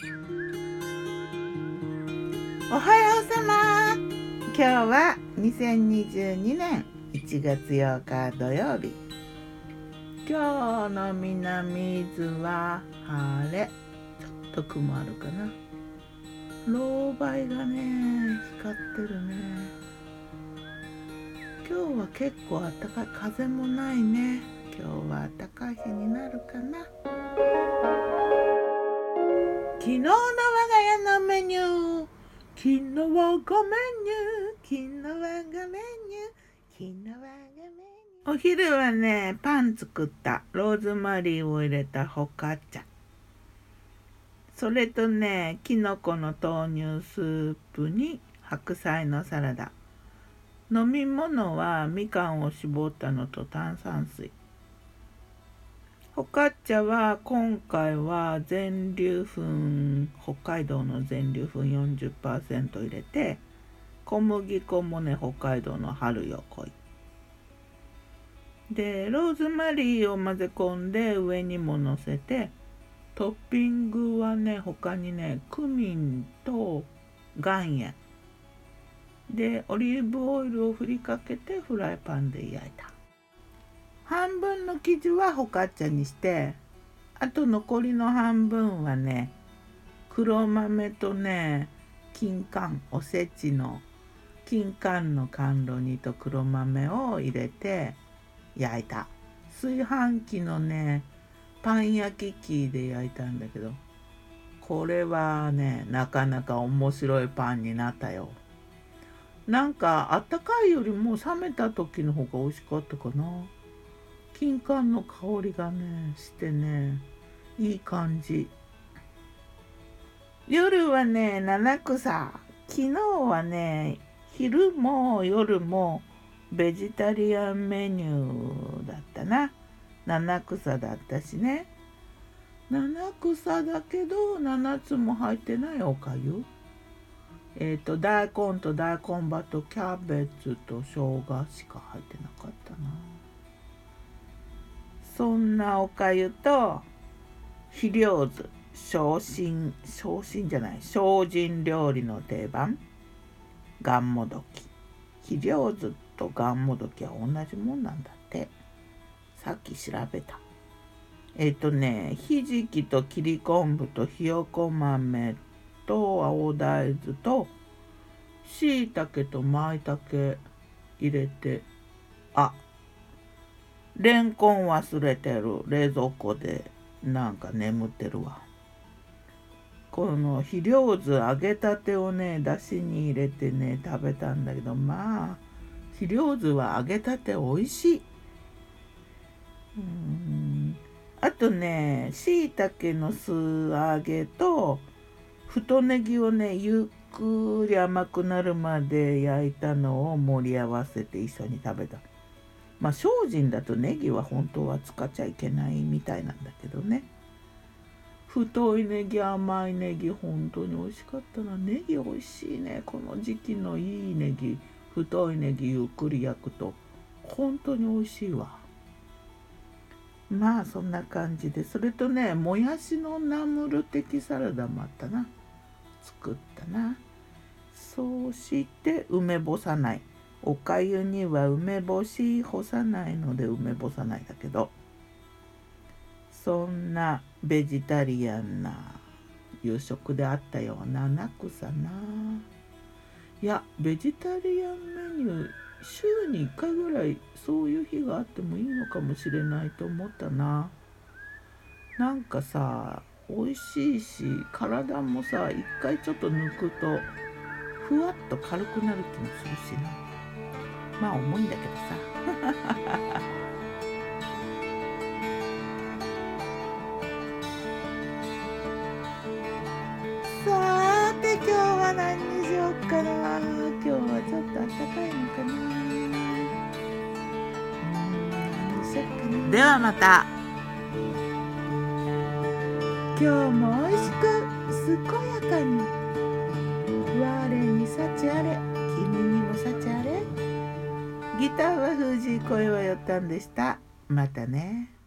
おはようさま。今日は2022年1月8日土曜日。今日の南伊豆は晴れ。ちょっと雲あるかな。ロウバイがね光ってるね。今日は結構暖かい。風もないね。今日は暖かい日になるかな。昨日の我が家のメニュー。昨日はごメニュー。昨日はごメニュー。昨日はごメニュー。お昼はねパン作った。ローズマリーを入れたホカ茶。それとねきのこの豆乳スープに白菜のサラダ。飲み物はみかんを絞ったのと炭酸水。ホカッチャは今回は全粒粉北海道の全粒粉40%入れて小麦粉もね北海道の春よ来い。でローズマリーを混ぜ込んで上にものせてトッピングはね他にねクミンと岩塩。でオリーブオイルを振りかけてフライパンで焼いた。半分の生地はホカッチャにしてあと残りの半分はね黒豆とね金柑おせちの金柑の甘露煮と黒豆を入れて焼いた。炊飯器のねパン焼き器で焼いたんだけどこれはねなかなか面白いパンになったよ。なんかあったかいよりも冷めた時の方が美味しかったかな。金柑の香りがねしてねいい感じ。夜はね七草。昨日はね昼も夜もベジタリアンメニューだったな。七草だったしね。七草だけど7つも入ってないおかゆ。えっ、ー、と大根と大根葉とキャベツと生姜しか入ってなかったな。そんなおかゆと肥料図昇進昇進じゃない精進料理の定番がんもどき肥料図とがんもどきは同じもんなんだって。さっき調べた。えっ、ー、とねひじきと切り昆布とひよこ豆と青大豆としいたけとまいたけ入れてあっレンコン忘れてる。冷蔵庫でなんか眠ってるわ。この肥料図揚げたてをねだしに入れてね食べたんだけどまあ肥料図は揚げたて美味しい。うん。あとねしいたけの素揚げと太ネギをねゆっくり甘くなるまで焼いたのを盛り合わせて一緒に食べた。まあ精進だとネギは本当は使っちゃいけないみたいなんだけどね。太いネギ甘いネギ本当に美味しかったな。ネギ美味しいね。この時期のいいネギ。太いネギゆっくり焼くと。本当に美味しいわ。まあそんな感じで。それとねもやしのナムル的サラダもあったな。作ったな。そうして梅干さない。おかゆには梅干し干さないので梅干さないだけどそんなベジタリアンな夕食であったようななくさな。いやベジタリアンメニュー週に1回ぐらいそういう日があってもいいのかもしれないと思ったな。なんかさ美味しいし体もさ一回ちょっと抜くとふわっと軽くなる気もするしな。まあ重いんだけどさ。さて今日は何にしようかな。今日はちょっと暖かいのかな。ではまた。今日も美味しく健やかに。我に幸あれ。君にも幸あれギターは封じ声はよったんでした。またね。